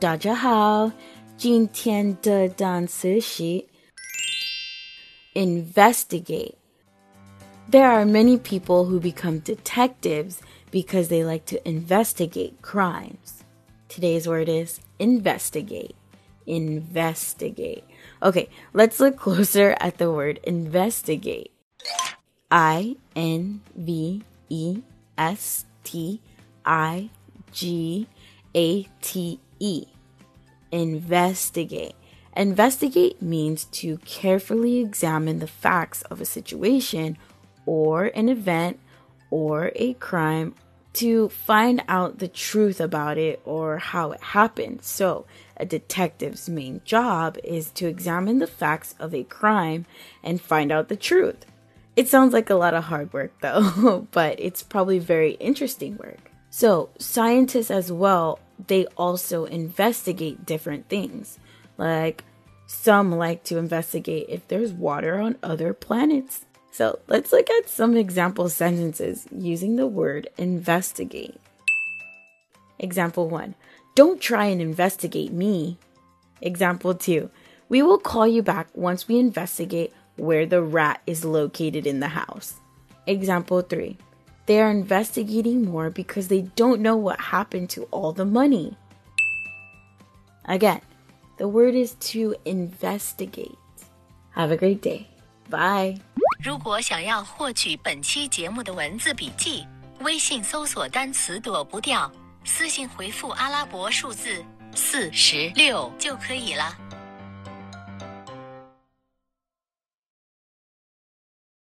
大家好，今天的单词是 investigate. There are many people who become detectives because they like to investigate crimes. Today's word is investigate. Investigate. Okay, let's look closer at the word investigate. I N V E S T I G A T E. Investigate. Investigate means to carefully examine the facts of a situation or an event or a crime to find out the truth about it or how it happened. So, a detective's main job is to examine the facts of a crime and find out the truth. It sounds like a lot of hard work though, but it's probably very interesting work. So, scientists as well, they also investigate different things. Like, some like to investigate if there's water on other planets. So, let's look at some example sentences using the word investigate. Example 1 Don't try and investigate me. Example 2 We will call you back once we investigate where the rat is located in the house. Example 3 they are investigating more because they don't know what happened to all the money. Again, the word is to investigate. Have a great day. Bye. 如果想要获取本期节目的文字笔记，微信搜索单词躲不掉，私信回复阿拉伯数字四十六就可以了。